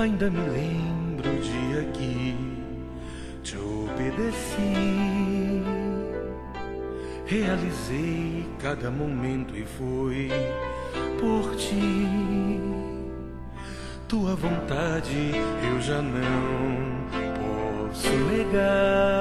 ainda me lembro o dia que te obedeci. Realizei cada momento e foi por ti. Tua vontade eu já não posso negar.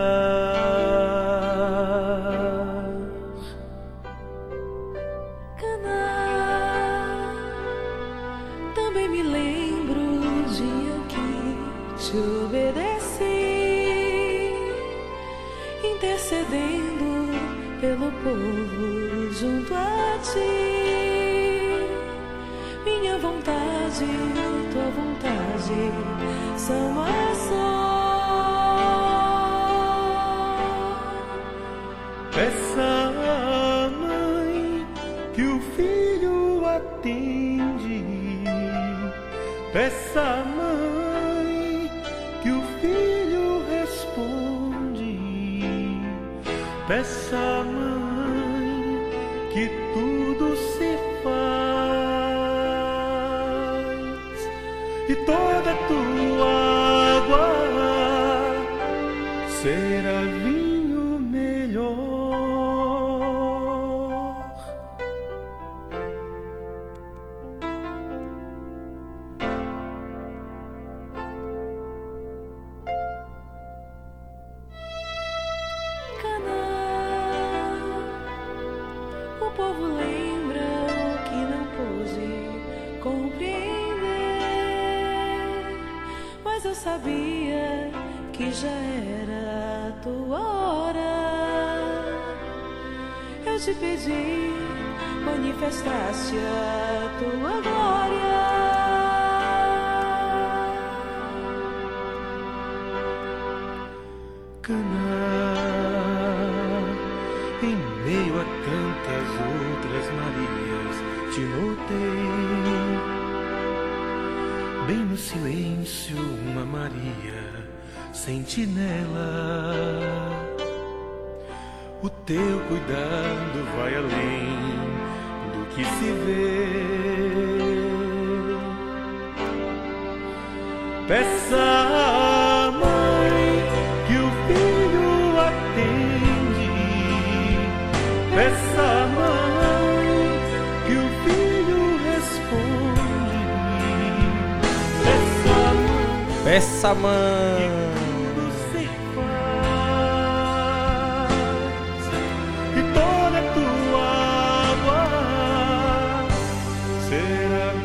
Que o filho atende. À mãe que o filho responde. À mãe Bem no silêncio, uma Maria, sentinela. O teu cuidado vai além do que se vê. Peça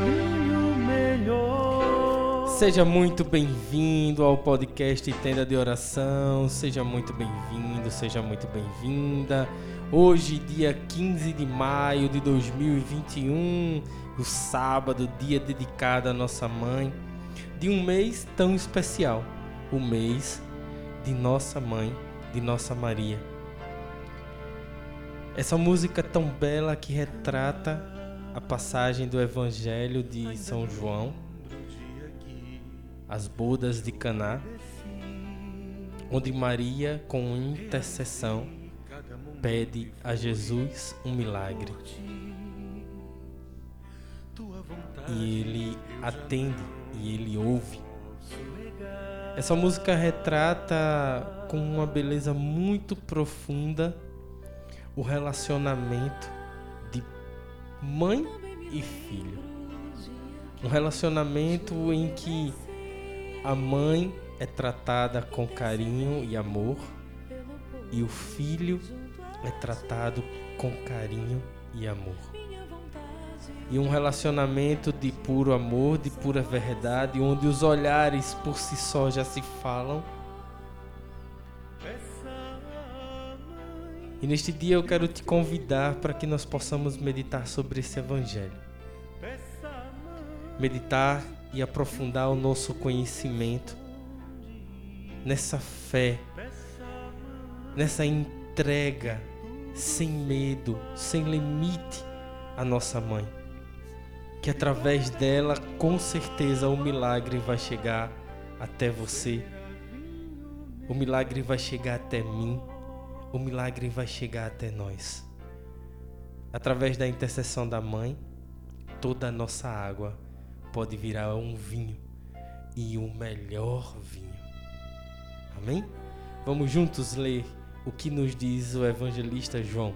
vinho melhor. Seja muito bem-vindo ao podcast Tenda de Oração. Seja muito bem-vindo, seja muito bem-vinda. Hoje, dia 15 de maio de 2021, o sábado, dia dedicado à nossa mãe, de um mês tão especial, o mês de nossa mãe, de nossa Maria. Essa música tão bela que retrata a passagem do Evangelho de São João as bodas de Caná, onde Maria, com intercessão, pede a Jesus um milagre. E ele atende ele ouve. Essa música retrata com uma beleza muito profunda o relacionamento de mãe e filho. Um relacionamento em que a mãe é tratada com carinho e amor e o filho é tratado com carinho e amor. E um relacionamento de puro amor, de pura verdade, onde os olhares por si só já se falam. E neste dia eu quero te convidar para que nós possamos meditar sobre esse evangelho. Meditar e aprofundar o nosso conhecimento nessa fé, nessa entrega sem medo, sem limite à nossa mãe. Que através dela, com certeza, o milagre vai chegar até você. O milagre vai chegar até mim. O milagre vai chegar até nós. Através da intercessão da mãe, toda a nossa água pode virar um vinho e o melhor vinho. Amém? Vamos juntos ler o que nos diz o evangelista João.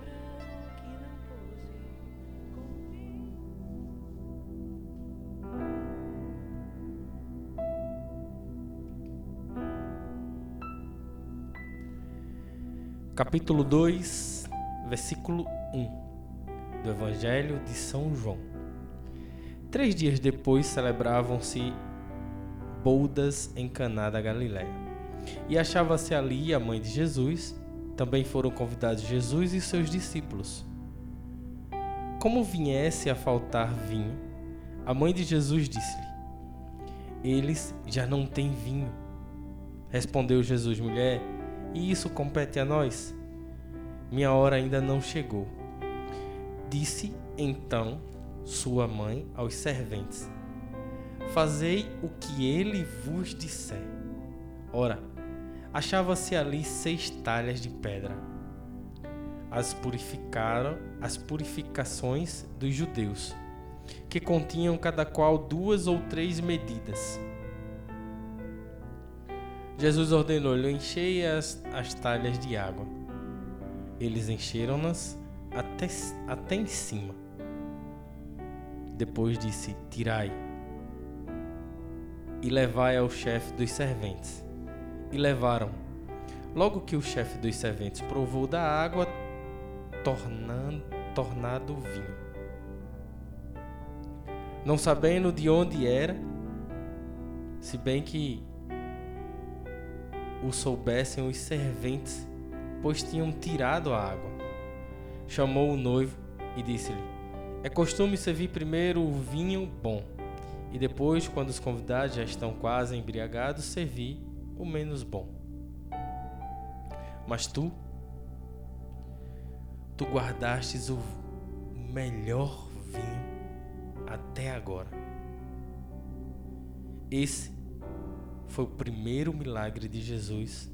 Capítulo 2, versículo 1 do Evangelho de São João. Três dias depois celebravam-se bodas em Caná da Galiléia. E achava-se ali a mãe de Jesus. Também foram convidados Jesus e seus discípulos. Como viesse a faltar vinho, a mãe de Jesus disse-lhe: Eles já não têm vinho. Respondeu Jesus, mulher, e isso compete a nós? Minha hora ainda não chegou. Disse então sua mãe aos serventes: Fazei o que ele vos disser. Ora, achava-se ali seis talhas de pedra. As purificaram as purificações dos judeus, que continham cada qual duas ou três medidas. Jesus ordenou-lhe: Enchei as, as talhas de água. Eles encheram-nas até, até em cima. Depois disse: Tirai e levai ao chefe dos serventes. E levaram. Logo que o chefe dos serventes provou da água, tornando, tornado vinho. Não sabendo de onde era, se bem que o soubessem os serventes, pois tinham tirado a água. Chamou o noivo e disse-lhe: É costume servir primeiro o vinho bom e depois, quando os convidados já estão quase embriagados, servir o menos bom. Mas tu, tu guardastes o melhor vinho até agora. Esse foi o primeiro milagre de Jesus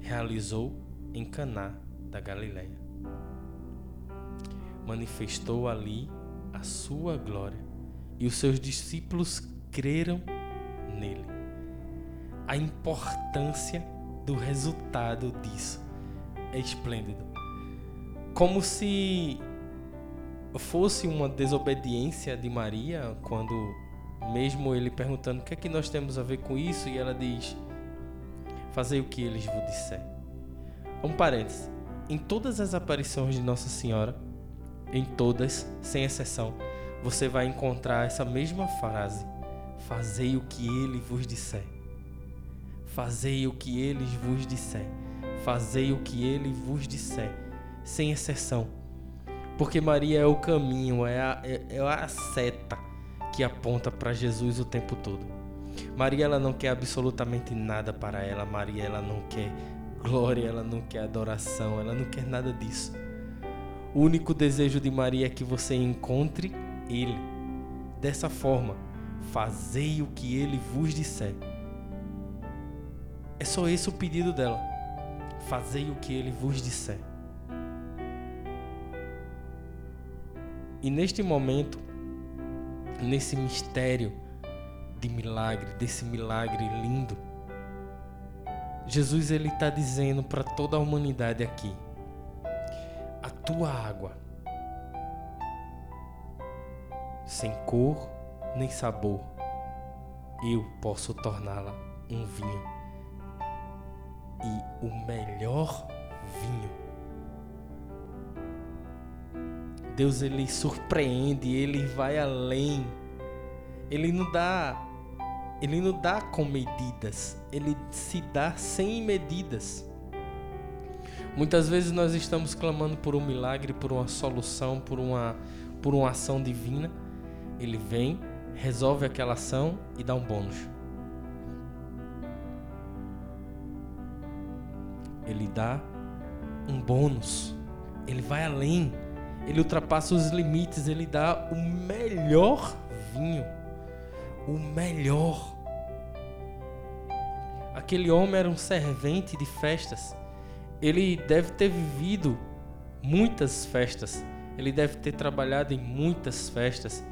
realizou em Caná da Galileia. Manifestou ali a sua glória e os seus discípulos creram nele. A importância do resultado disso é esplêndido. Como se fosse uma desobediência de Maria quando mesmo ele perguntando o que é que nós temos a ver com isso e ela diz fazei o que eles vos disser. Um parênteses. Em todas as aparições de Nossa Senhora, em todas, sem exceção, você vai encontrar essa mesma frase: Fazei o que ele vos disser. Fazei o que eles vos disser. Fazei o que ele vos disser. Sem exceção. Porque Maria é o caminho, é a, é, é a seta que aponta para Jesus o tempo todo. Maria ela não quer absolutamente nada para ela. Maria ela não quer glória, ela não quer adoração, ela não quer nada disso. O único desejo de Maria é que você encontre Ele. Dessa forma, fazei o que Ele vos disser. É só esse o pedido dela. Fazei o que Ele vos disser. E neste momento, nesse mistério de milagre, desse milagre lindo, Jesus ele está dizendo para toda a humanidade aqui: tua água, sem cor nem sabor, eu posso torná-la um vinho e o melhor vinho. Deus ele surpreende, ele vai além. Ele não dá ele não dá com medidas, ele se dá sem medidas. Muitas vezes nós estamos clamando por um milagre, por uma solução, por uma, por uma ação divina. Ele vem, resolve aquela ação e dá um bônus. Ele dá um bônus. Ele vai além. Ele ultrapassa os limites. Ele dá o melhor vinho. O melhor. Aquele homem era um servente de festas ele deve ter vivido muitas festas Ele deve ter trabalhado em muitas festas,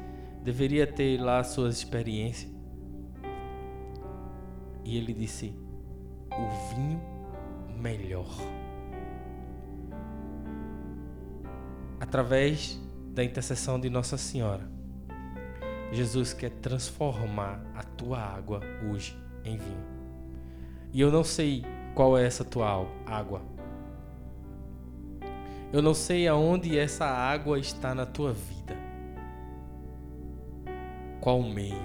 deveria ter lá suas experiências. E ele disse: O vinho melhor. Através da intercessão de Nossa Senhora, Jesus quer transformar a tua água hoje em vinho. E eu não sei qual é essa tua água. Eu não sei aonde essa água está na tua vida. Qual meio?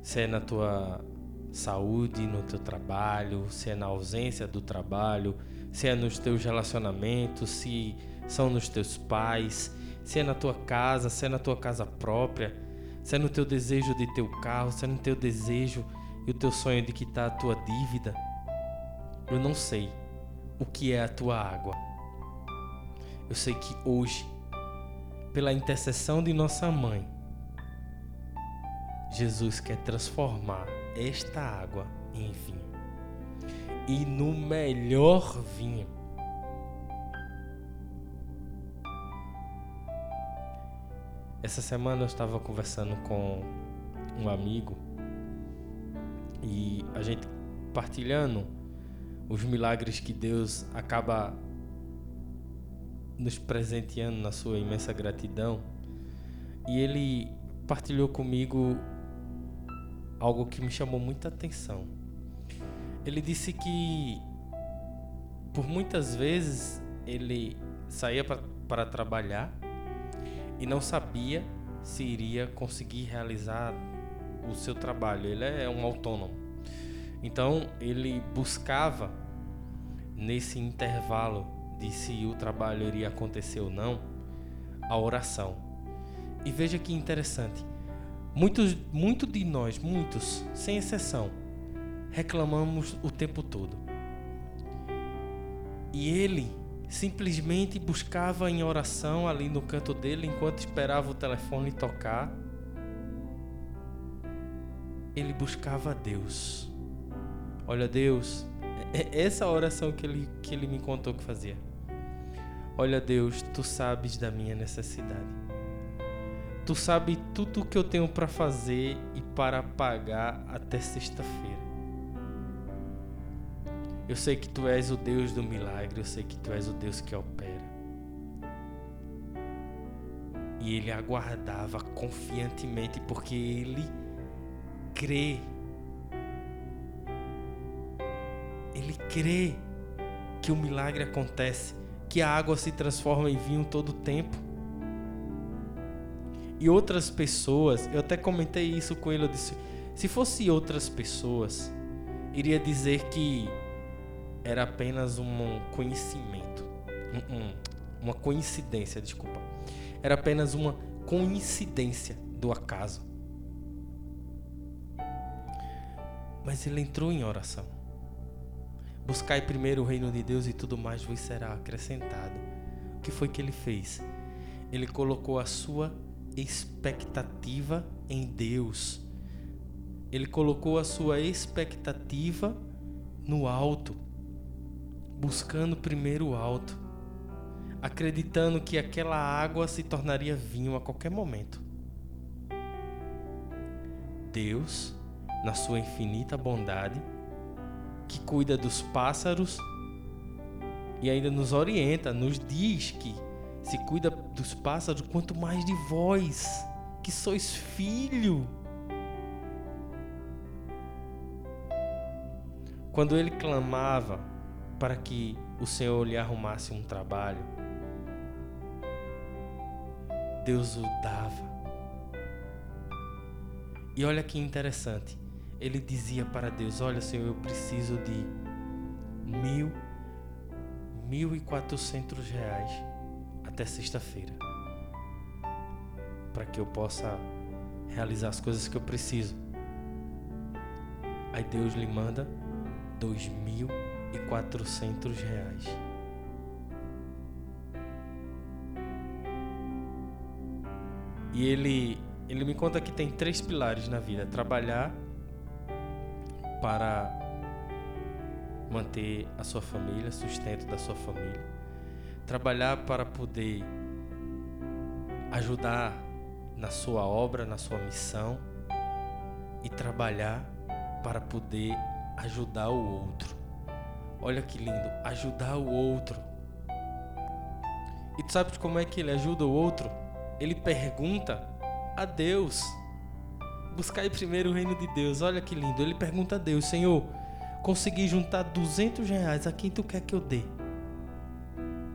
Se é na tua saúde, no teu trabalho, se é na ausência do trabalho, se é nos teus relacionamentos, se são nos teus pais, se é na tua casa, se é na tua casa própria, se é no teu desejo de teu carro, se é no teu desejo e o teu sonho de quitar a tua dívida. Eu não sei o que é a tua água. Eu sei que hoje, pela intercessão de nossa mãe, Jesus quer transformar esta água em vinho. E no melhor vinho. Essa semana eu estava conversando com um amigo e a gente partilhando os milagres que Deus acaba nos presenteando na sua imensa gratidão. E ele partilhou comigo algo que me chamou muita atenção. Ele disse que por muitas vezes ele saía para trabalhar e não sabia se iria conseguir realizar o seu trabalho. Ele é um autônomo. Então ele buscava nesse intervalo de se o trabalho iria acontecer ou não, a oração. E veja que interessante. Muitos, muito de nós, muitos, sem exceção, reclamamos o tempo todo. E ele simplesmente buscava em oração ali no canto dele, enquanto esperava o telefone tocar. Ele buscava Deus. Olha, Deus, é, é essa oração que ele, que ele me contou que fazia. Olha, Deus, tu sabes da minha necessidade. Tu sabe tudo o que eu tenho para fazer e para pagar até sexta-feira. Eu sei que tu és o Deus do milagre, eu sei que tu és o Deus que opera. E ele aguardava confiantemente porque ele crê. Ele crê que o milagre acontece, que a água se transforma em vinho todo o tempo. E outras pessoas, eu até comentei isso com ele, eu disse, se fosse outras pessoas, iria dizer que era apenas um conhecimento, uma coincidência, desculpa. Era apenas uma coincidência do acaso. Mas ele entrou em oração. Buscai primeiro o reino de Deus e tudo mais vos será acrescentado. O que foi que ele fez? Ele colocou a sua expectativa em Deus. Ele colocou a sua expectativa no alto, buscando primeiro o alto, acreditando que aquela água se tornaria vinho a qualquer momento. Deus, na sua infinita bondade, que cuida dos pássaros e ainda nos orienta, nos diz que se cuida dos pássaros, quanto mais de vós, que sois filho. Quando ele clamava para que o Senhor lhe arrumasse um trabalho, Deus o dava. E olha que interessante, ele dizia para Deus: Olha, Senhor, eu preciso de mil, mil e quatrocentos reais até sexta-feira, para que eu possa realizar as coisas que eu preciso. Aí Deus lhe manda dois mil e quatrocentos reais. E ele, ele me conta que tem três pilares na vida: trabalhar para manter a sua família, sustento da sua família trabalhar para poder ajudar na sua obra, na sua missão e trabalhar para poder ajudar o outro. Olha que lindo, ajudar o outro. E tu sabe como é que ele ajuda o outro? Ele pergunta a Deus. Buscar primeiro o reino de Deus. Olha que lindo. Ele pergunta a Deus: Senhor, consegui juntar 200 reais. A quem tu quer que eu dê?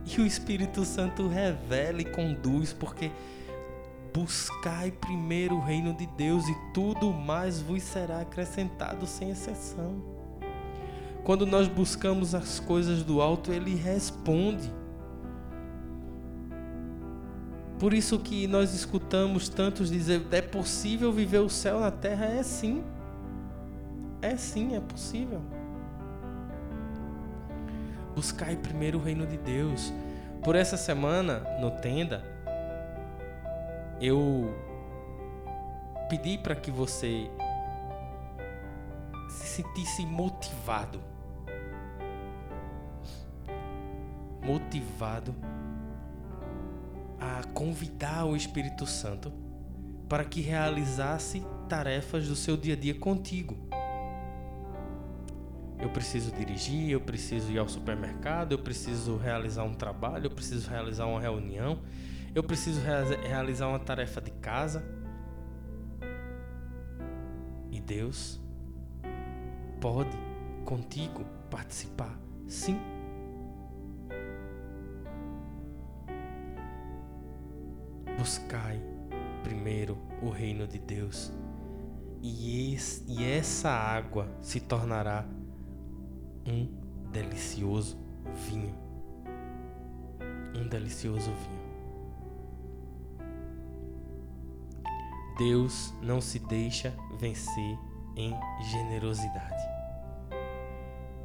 E o Espírito Santo revela e conduz, porque buscai primeiro o reino de Deus e tudo mais vos será acrescentado sem exceção. Quando nós buscamos as coisas do alto, ele responde. Por isso que nós escutamos tantos dizer: é possível viver o céu na terra? É sim. É sim, é possível. Buscai primeiro o reino de Deus. Por essa semana, no Tenda, eu pedi para que você se sentisse motivado. Motivado a convidar o Espírito Santo para que realizasse tarefas do seu dia a dia contigo. Eu preciso dirigir, eu preciso ir ao supermercado, eu preciso realizar um trabalho, eu preciso realizar uma reunião, eu preciso realizar uma tarefa de casa. E Deus pode contigo participar, sim. Buscai primeiro o reino de Deus, e, esse, e essa água se tornará um delicioso vinho. Um delicioso vinho. Deus não se deixa vencer em generosidade.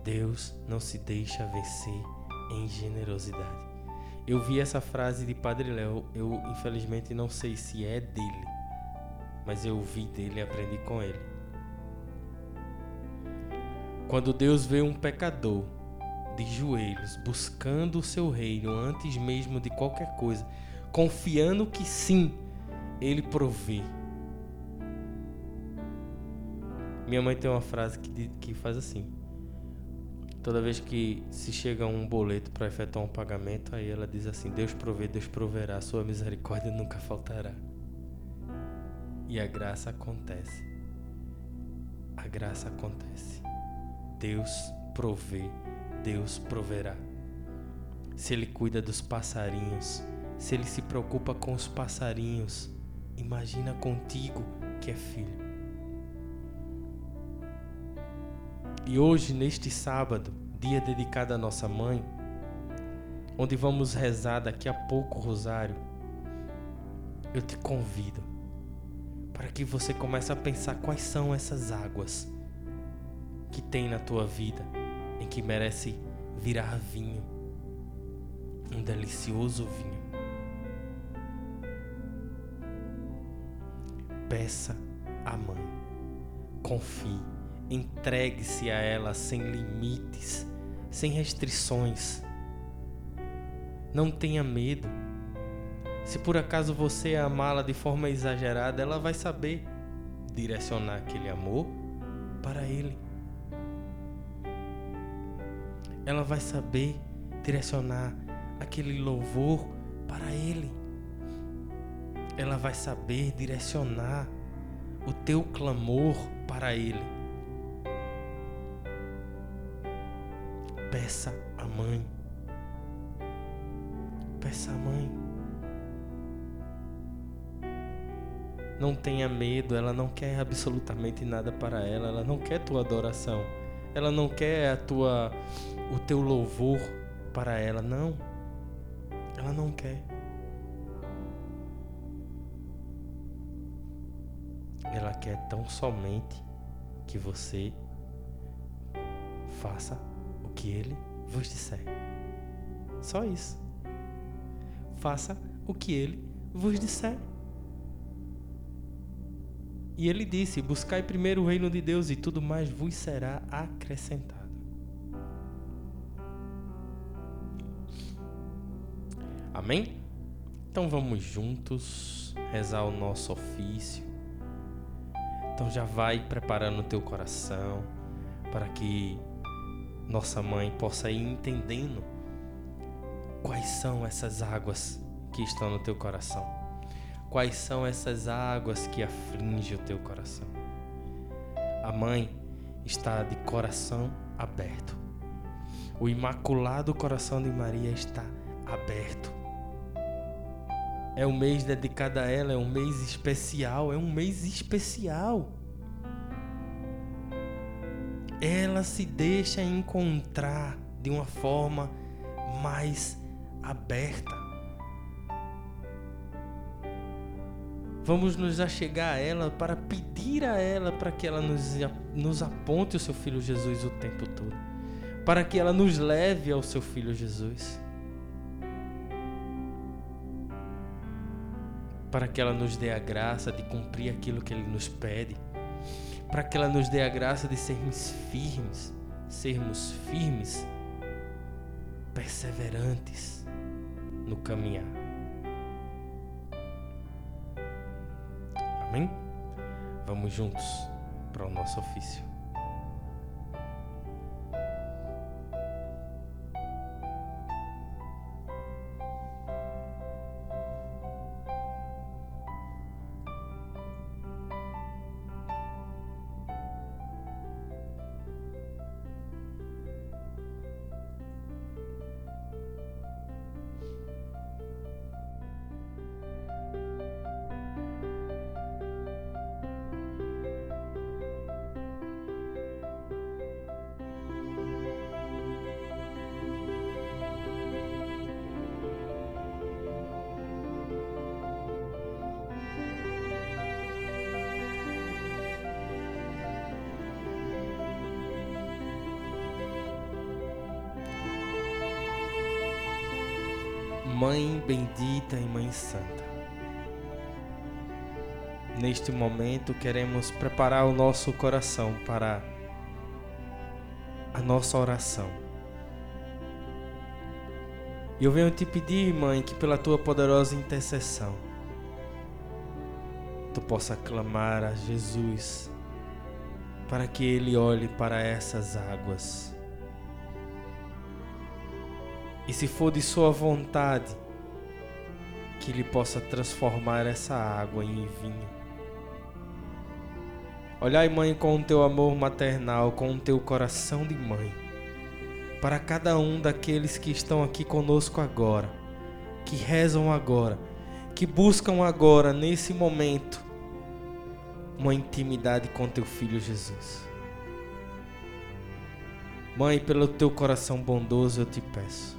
Deus não se deixa vencer em generosidade. Eu vi essa frase de Padre Léo, eu infelizmente não sei se é dele, mas eu vi dele e aprendi com ele. Quando Deus vê um pecador de joelhos, buscando o seu reino antes mesmo de qualquer coisa, confiando que sim, ele provê. Minha mãe tem uma frase que, que faz assim: toda vez que se chega um boleto para efetuar um pagamento, aí ela diz assim: Deus provê, Deus proverá, sua misericórdia nunca faltará. E a graça acontece. A graça acontece. Deus provê, Deus proverá. Se Ele cuida dos passarinhos, se Ele se preocupa com os passarinhos, imagina contigo que é filho. E hoje, neste sábado, dia dedicado à nossa mãe, onde vamos rezar daqui a pouco o rosário, eu te convido para que você comece a pensar quais são essas águas que tem na tua vida em que merece virar vinho, um delicioso vinho. Peça à mãe, confie, entregue-se a ela sem limites, sem restrições. Não tenha medo. Se por acaso você amá-la de forma exagerada, ela vai saber direcionar aquele amor para ele ela vai saber direcionar aquele louvor para Ele. Ela vai saber direcionar o teu clamor para Ele. Peça à mãe. Peça à mãe. Não tenha medo, ela não quer absolutamente nada para ela, ela não quer tua adoração. Ela não quer a tua o teu louvor para ela, não. Ela não quer. Ela quer tão somente que você faça que ele vos disser. Só isso. Faça o que ele vos disser. E ele disse: Buscai primeiro o reino de Deus e tudo mais vos será acrescentado. Amém? Então vamos juntos rezar o nosso ofício. Então já vai preparando o teu coração para que nossa mãe possa ir entendendo quais são essas águas que estão no teu coração. Quais são essas águas que afligem o teu coração? A mãe está de coração aberto. O imaculado coração de Maria está aberto. É um mês dedicado a ela, é um mês especial, é um mês especial. Ela se deixa encontrar de uma forma mais aberta. Vamos nos achegar a ela para pedir a ela para que ela nos, nos aponte o seu filho Jesus o tempo todo. Para que ela nos leve ao seu filho Jesus. Para que ela nos dê a graça de cumprir aquilo que ele nos pede. Para que ela nos dê a graça de sermos firmes, sermos firmes, perseverantes no caminhar. Amém? Vamos juntos para o nosso ofício. Mãe bendita e Mãe Santa. Neste momento queremos preparar o nosso coração para a nossa oração. E eu venho te pedir, Mãe, que pela tua poderosa intercessão, tu possa clamar a Jesus para que ele olhe para essas águas e se for de Sua vontade, que Ele possa transformar essa água em vinho. Olhai, mãe, com o teu amor maternal, com o teu coração de mãe, para cada um daqueles que estão aqui conosco agora, que rezam agora, que buscam agora, nesse momento, uma intimidade com teu filho Jesus. Mãe, pelo teu coração bondoso eu te peço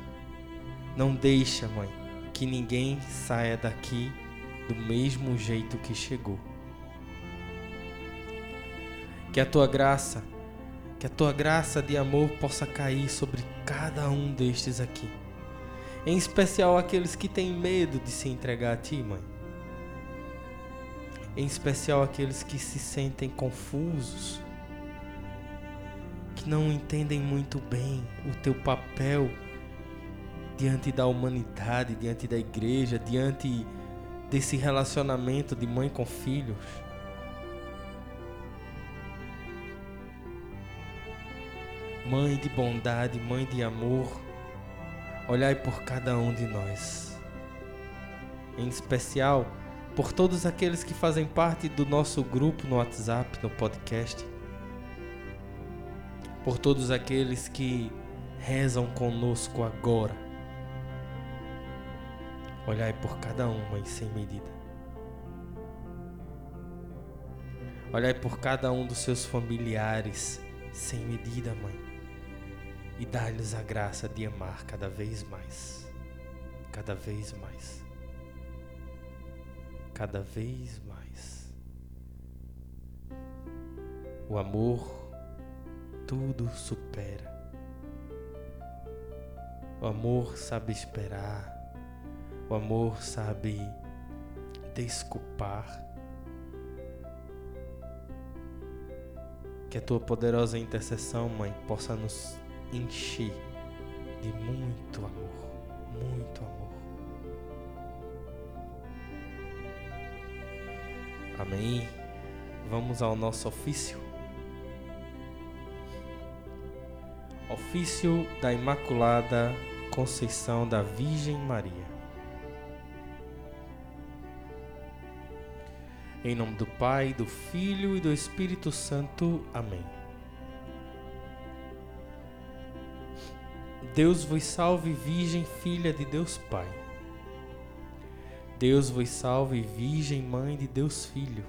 não deixa, mãe, que ninguém saia daqui do mesmo jeito que chegou. Que a tua graça, que a tua graça de amor possa cair sobre cada um destes aqui. Em especial aqueles que têm medo de se entregar a ti, mãe. Em especial aqueles que se sentem confusos, que não entendem muito bem o teu papel diante da humanidade, diante da igreja, diante desse relacionamento de mãe com filhos. Mãe de bondade, mãe de amor, olhai por cada um de nós. Em especial, por todos aqueles que fazem parte do nosso grupo no WhatsApp, no podcast. Por todos aqueles que rezam conosco agora Olhai por cada um, mãe, sem medida. Olhai por cada um dos seus familiares, sem medida, mãe. E dá-lhes a graça de amar cada vez mais. Cada vez mais. Cada vez mais. O amor tudo supera. O amor sabe esperar. O amor sabe desculpar. Que a tua poderosa intercessão, Mãe, possa nos encher de muito amor, muito amor. Amém. Vamos ao nosso ofício. Ofício da Imaculada Conceição da Virgem Maria. Em nome do Pai, do Filho e do Espírito Santo. Amém. Deus vos salve, Virgem, filha de Deus Pai. Deus vos salve, Virgem, mãe de Deus Filho.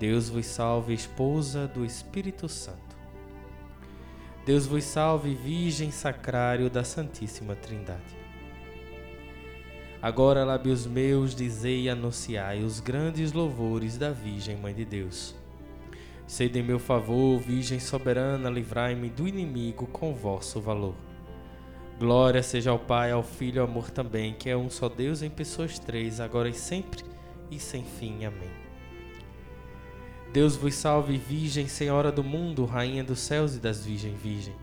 Deus vos salve, esposa do Espírito Santo. Deus vos salve, Virgem Sacrário da Santíssima Trindade. Agora, lábios meus, dizei e anunciai os grandes louvores da Virgem Mãe de Deus. Sede em meu favor, Virgem soberana, livrai-me do inimigo com vosso valor. Glória seja ao Pai, ao Filho e ao amor também, que é um só Deus em pessoas três, agora e sempre e sem fim. Amém. Deus vos salve, Virgem, Senhora do mundo, Rainha dos céus e das Virgens Virgem.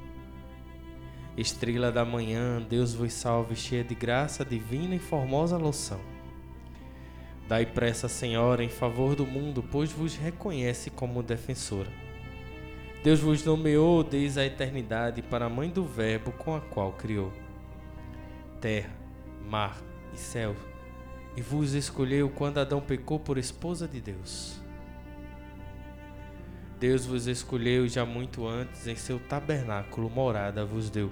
Estrela da manhã, Deus vos salve, cheia de graça divina e formosa loção. Dai pressa, Senhora, em favor do mundo, pois vos reconhece como defensora. Deus vos nomeou desde a eternidade para a mãe do Verbo com a qual criou terra, mar e céu, e vos escolheu quando Adão pecou por esposa de Deus. Deus vos escolheu já muito antes, em seu tabernáculo morada vos deu.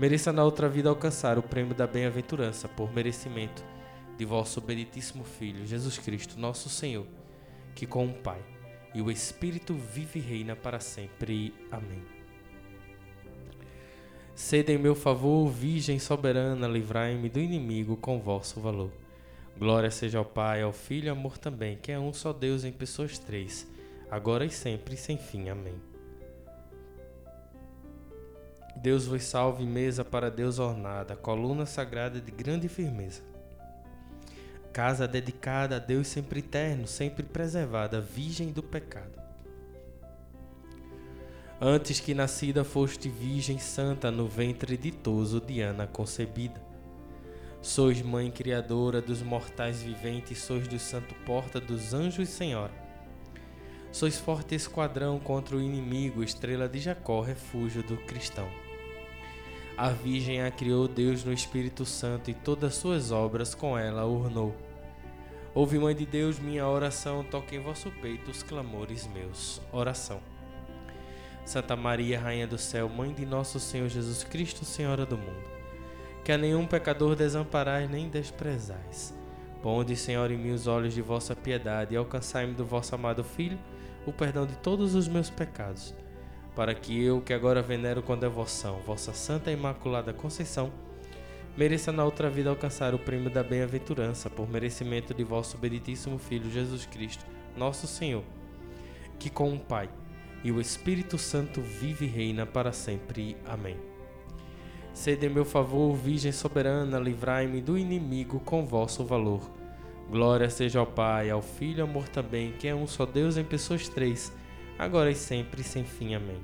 mereça na outra vida alcançar o prêmio da bem-aventurança por merecimento de vosso benditíssimo Filho, Jesus Cristo, nosso Senhor, que com o Pai e o Espírito vive e reina para sempre. Amém. Sede em meu favor, Virgem soberana, livrai-me do inimigo com vosso valor. Glória seja ao Pai, ao Filho e amor também, que é um só Deus em pessoas três agora e sempre, sem fim. Amém. Deus vos salve, mesa para Deus ornada, coluna sagrada de grande firmeza. Casa dedicada a Deus sempre eterno, sempre preservada, virgem do pecado. Antes que nascida foste virgem santa no ventre ditoso de Ana concebida. Sois mãe criadora dos mortais viventes, sois do santo porta dos anjos senhora Sois forte esquadrão contra o inimigo, estrela de Jacó, refúgio do cristão. A Virgem a criou Deus no Espírito Santo e todas suas obras com ela ornou. Ouve, Mãe de Deus, minha oração, toque em vosso peito os clamores meus. Oração. Santa Maria, Rainha do Céu, Mãe de nosso Senhor Jesus Cristo, Senhora do mundo, que a nenhum pecador desamparais nem desprezais. Ponde, Senhor, em mim os olhos de vossa piedade e alcançai-me do vosso amado Filho o perdão de todos os meus pecados, para que eu, que agora venero com devoção vossa Santa Imaculada Conceição, mereça na outra vida alcançar o prêmio da bem-aventurança por merecimento de vosso benditíssimo Filho Jesus Cristo, nosso Senhor, que com o Pai e o Espírito Santo vive e reina para sempre. Amém. Sede em meu favor, Virgem soberana, livrai-me do inimigo com vosso valor Glória seja ao Pai, ao Filho e ao amor também, que é um só Deus em pessoas três, agora e sempre, sem fim. Amém.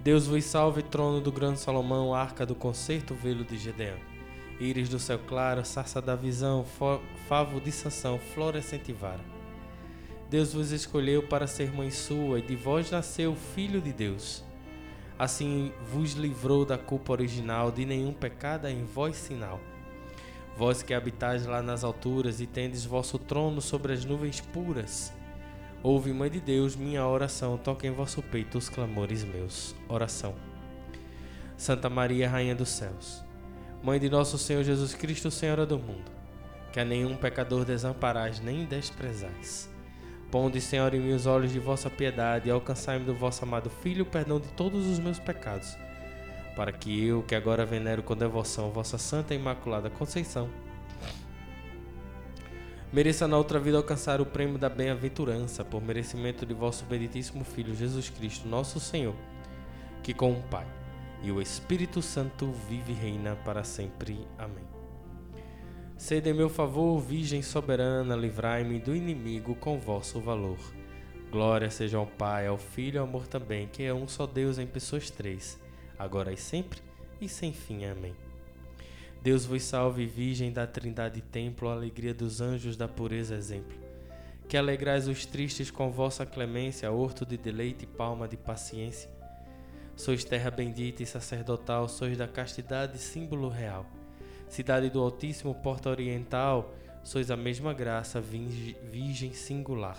Deus vos salve, trono do grande Salomão, arca do concerto, velo de Gedeão. Íris do céu claro, sarça da visão, favo de sanção, florescente vara. Deus vos escolheu para ser mãe sua, e de vós nasceu o Filho de Deus. Assim vos livrou da culpa original, de nenhum pecado em vós sinal Vós que habitais lá nas alturas e tendes vosso trono sobre as nuvens puras, ouve, Mãe de Deus, minha oração, toque em vosso peito os clamores meus. Oração. Santa Maria, Rainha dos Céus, Mãe de nosso Senhor Jesus Cristo, Senhora do mundo, que a nenhum pecador desamparais nem desprezais. Ponde, Senhor, em os olhos de vossa piedade e alcançai-me do vosso amado Filho o perdão de todos os meus pecados para que eu, que agora venero com devoção vossa Santa Imaculada Conceição, mereça na outra vida alcançar o prêmio da bem-aventurança, por merecimento de vosso benditíssimo Filho Jesus Cristo, nosso Senhor, que com o Pai e o Espírito Santo vive e reina para sempre. Amém. Sede em meu favor, Virgem soberana, livrai-me do inimigo com vosso valor. Glória seja ao Pai, ao Filho e ao amor também, que é um só Deus em pessoas três, agora e sempre e sem fim. Amém. Deus vos salve, Virgem da Trindade Templo, alegria dos anjos da pureza exemplo. Que alegrais os tristes com vossa clemência, horto de deleite e palma de paciência. Sois terra bendita e sacerdotal, sois da castidade símbolo real. Cidade do Altíssimo, porta oriental, sois a mesma graça, virgem singular.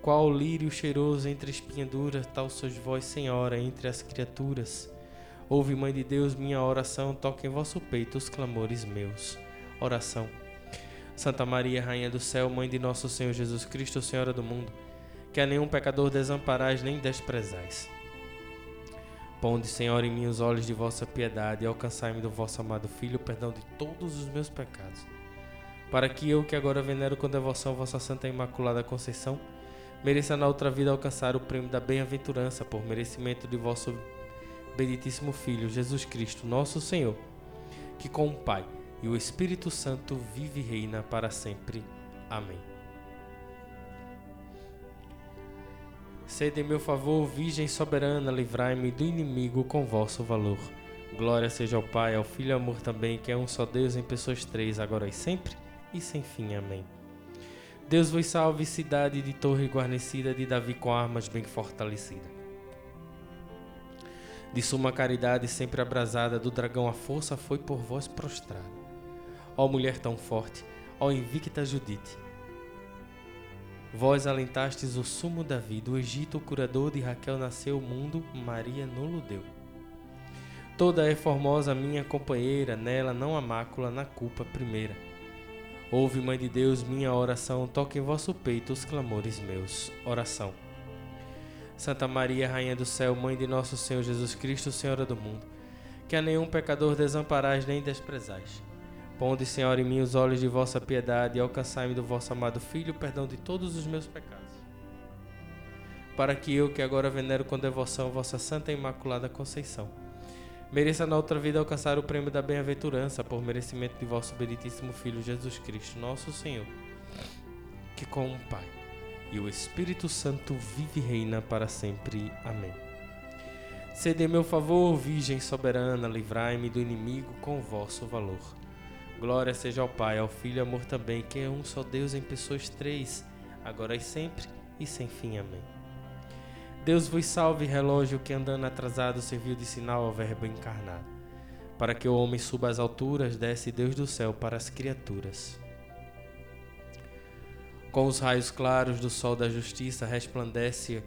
Qual lírio cheiroso entre espinhaduras, tal sois vós, Senhora, entre as criaturas. Ouve, Mãe de Deus, minha oração, toque em vosso peito os clamores meus. Oração. Santa Maria, Rainha do Céu, Mãe de nosso Senhor Jesus Cristo, Senhora do mundo, que a nenhum pecador desamparais nem desprezais. Ponde, Senhor, em mim os olhos de vossa piedade e alcançai-me do vosso amado Filho o perdão de todos os meus pecados. Para que eu, que agora venero com devoção vossa Santa Imaculada Conceição, mereça na outra vida alcançar o prêmio da bem-aventurança por merecimento de vosso benditíssimo Filho, Jesus Cristo, nosso Senhor, que com o Pai e o Espírito Santo vive e reina para sempre. Amém. Sede em meu favor, Virgem soberana, livrai-me do inimigo com vosso valor. Glória seja ao Pai, ao Filho e ao amor também, que é um só Deus em pessoas três, agora e sempre, e sem fim. Amém. Deus vos salve, cidade de torre guarnecida de Davi com armas bem fortalecida de suma caridade sempre abrasada, do dragão a força foi por vós prostrada. Ó mulher tão forte, ó invicta Judite, vós alentastes o sumo Davi, do Egito o curador de Raquel nasceu o mundo, Maria nulo deu. Toda é formosa minha companheira, nela não há mácula, na culpa primeira. Ouve, Mãe de Deus, minha oração, toque em vosso peito os clamores meus. Oração. Santa Maria, Rainha do Céu, Mãe de nosso Senhor Jesus Cristo, Senhora do mundo, que a nenhum pecador desamparais nem desprezais. Ponde, Senhor, em mim os olhos de vossa piedade e alcançai-me do vosso amado Filho o perdão de todos os meus pecados. Para que eu, que agora venero com devoção vossa Santa e Imaculada Conceição, mereça na outra vida alcançar o prêmio da bem-aventurança por merecimento de vosso benditíssimo Filho Jesus Cristo, nosso Senhor, que com o Pai e o Espírito Santo vive e reina para sempre. Amém. Sede meu favor, Virgem soberana, livrai-me do inimigo com vosso valor. Glória seja ao Pai, ao Filho e amor também, que é um só Deus em pessoas três, agora e sempre e sem fim. Amém. Deus vos salve, relógio que andando atrasado serviu de sinal ao Verbo encarnado. Para que o homem suba às alturas, desce Deus do céu para as criaturas. Com os raios claros do sol da justiça resplandece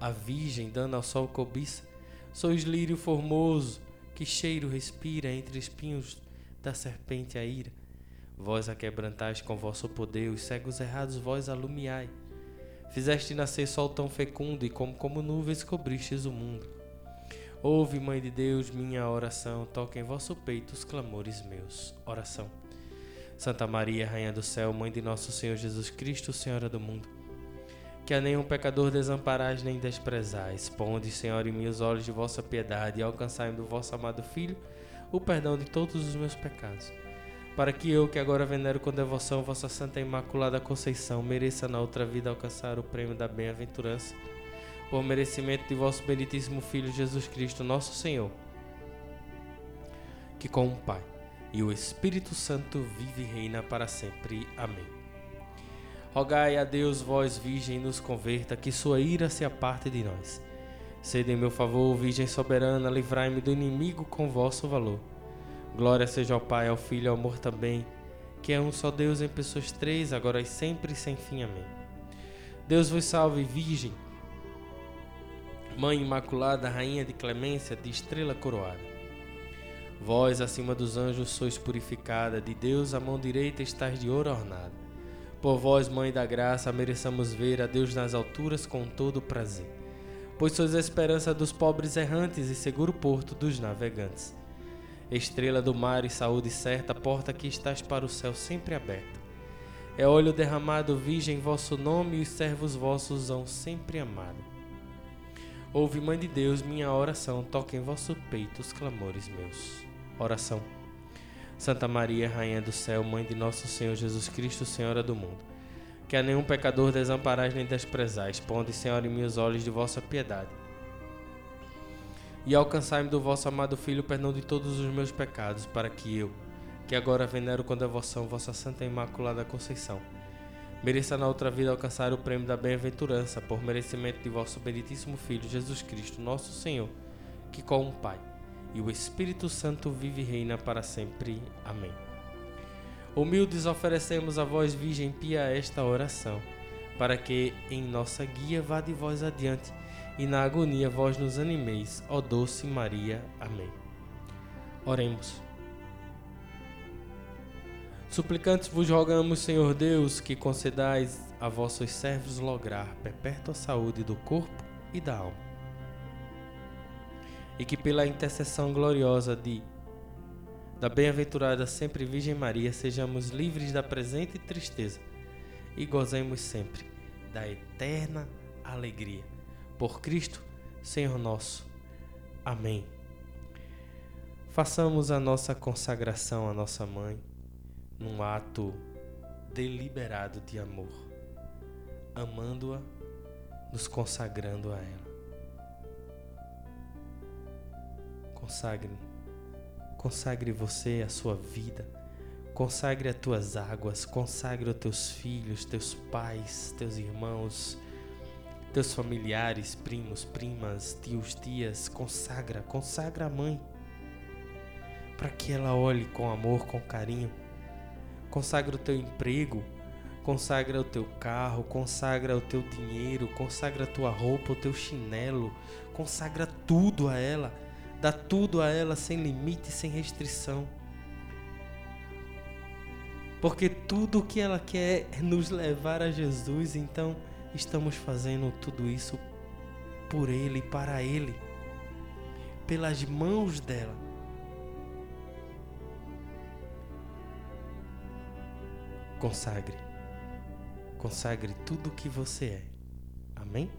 a Virgem, dando ao sol cobiça. Sois lírio formoso, que cheiro respira entre espinhos da serpente a ira. Vós a quebrantais com vosso poder, os cegos errados vós alumiai. Fizeste nascer sol tão fecundo, e como, como nuvens cobristes o mundo. Ouve, Mãe de Deus, minha oração, toque em vosso peito os clamores meus. Oração. Santa Maria, Rainha do Céu, Mãe de nosso Senhor Jesus Cristo, Senhora do mundo, que a nenhum pecador desamparais nem desprezais. Ponde, Senhor, em mim os olhos de vossa piedade e alcançai-me do vosso amado Filho o perdão de todos os meus pecados. Para que eu, que agora venero com devoção vossa Santa Imaculada Conceição, mereça na outra vida alcançar o prêmio da bem-aventurança, por merecimento de vosso benditíssimo Filho Jesus Cristo, nosso Senhor, que com o Pai e o Espírito Santo vive e reina para sempre. Amém. Rogai a Deus, vós, Virgem, nos converta, que sua ira se aparte de nós. Sede em meu favor, Virgem soberana, livrai-me do inimigo com vosso valor. Glória seja ao Pai, ao Filho e ao amor também, que é um só Deus em pessoas três, agora e sempre sem fim. Amém. Deus vos salve, Virgem, Mãe Imaculada, Rainha de Clemência, de estrela coroada. Vós, acima dos anjos, sois purificada, de Deus a mão direita estás de ouro ornada. Por vós, Mãe da Graça, mereçamos ver a Deus nas alturas com todo prazer. Pois sois a esperança dos pobres errantes e seguro porto dos navegantes. Estrela do mar e saúde certa, porta que estás para o céu sempre aberta. É óleo derramado, virgem, vosso nome e os servos vossos hão sempre amado. Ouve, Mãe de Deus, minha oração, toque em vosso peito os clamores meus. Oração. Santa Maria, Rainha do céu, Mãe de nosso Senhor Jesus Cristo, Senhora do mundo, que a nenhum pecador desamparais nem desprezais, ponde, Senhor, em meus olhos de vossa piedade. E alcançai-me do vosso amado Filho o perdão de todos os meus pecados, para que eu, que agora venero com devoção vossa Santa Imaculada Conceição, mereça na outra vida alcançar o prêmio da bem-aventurança, por merecimento de vosso benditíssimo Filho, Jesus Cristo, nosso Senhor, que com o Pai e o Espírito Santo vive e reina para sempre. Amém. Humildes oferecemos a vós, Virgem Pia, esta oração, para que em nossa guia vá de vós adiante e na agonia vós nos animeis, ó doce Maria. Amém. Oremos. Suplicantes vos rogamos, Senhor Deus, que concedais a vossos servos lograr perpétua saúde do corpo e da alma. E que pela intercessão gloriosa de da bem-aventurada sempre Virgem Maria sejamos livres da presente tristeza e gozemos sempre da eterna alegria. Por Cristo, Senhor nosso. Amém. Façamos a nossa consagração à nossa mãe num ato deliberado de amor, amando-a, nos consagrando a ela. Consagre, consagre você a sua vida, consagre as tuas águas, consagre os teus filhos, teus pais, teus irmãos, teus familiares, primos, primas, tios, tias, consagra, consagra a mãe, para que ela olhe com amor, com carinho. Consagra o teu emprego, consagra o teu carro, consagra o teu dinheiro, consagra a tua roupa, o teu chinelo, consagra tudo a ela, dá tudo a ela sem limite, sem restrição. Porque tudo o que ela quer é nos levar a Jesus, então estamos fazendo tudo isso por Ele, para Ele, pelas mãos dela. Consagre. Consagre tudo o que você é. Amém?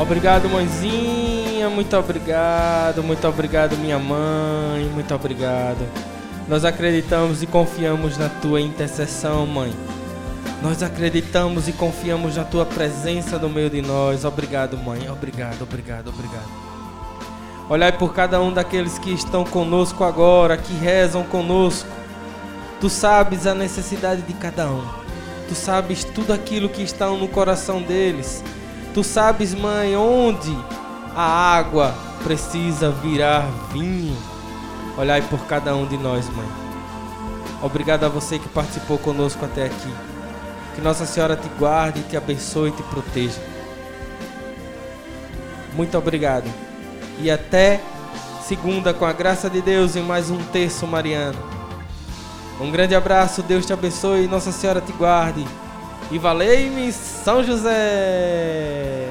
Obrigado, mãezinha. Muito obrigado. Muito obrigado, minha mãe. Muito obrigado. Nós acreditamos e confiamos na tua intercessão, mãe. Nós acreditamos e confiamos na tua presença no meio de nós. Obrigado, mãe. Obrigado, obrigado, obrigado. Olhai por cada um daqueles que estão conosco agora, que rezam conosco. Tu sabes a necessidade de cada um. Tu sabes tudo aquilo que está no coração deles. Tu sabes, mãe, onde a água precisa virar vinho. Olhai por cada um de nós, mãe. Obrigado a você que participou conosco até aqui. Que Nossa Senhora te guarde, te abençoe e te proteja. Muito obrigado. E até segunda, com a graça de Deus, em mais um terço mariano. Um grande abraço, Deus te abençoe, Nossa Senhora te guarde. E valei-me São José!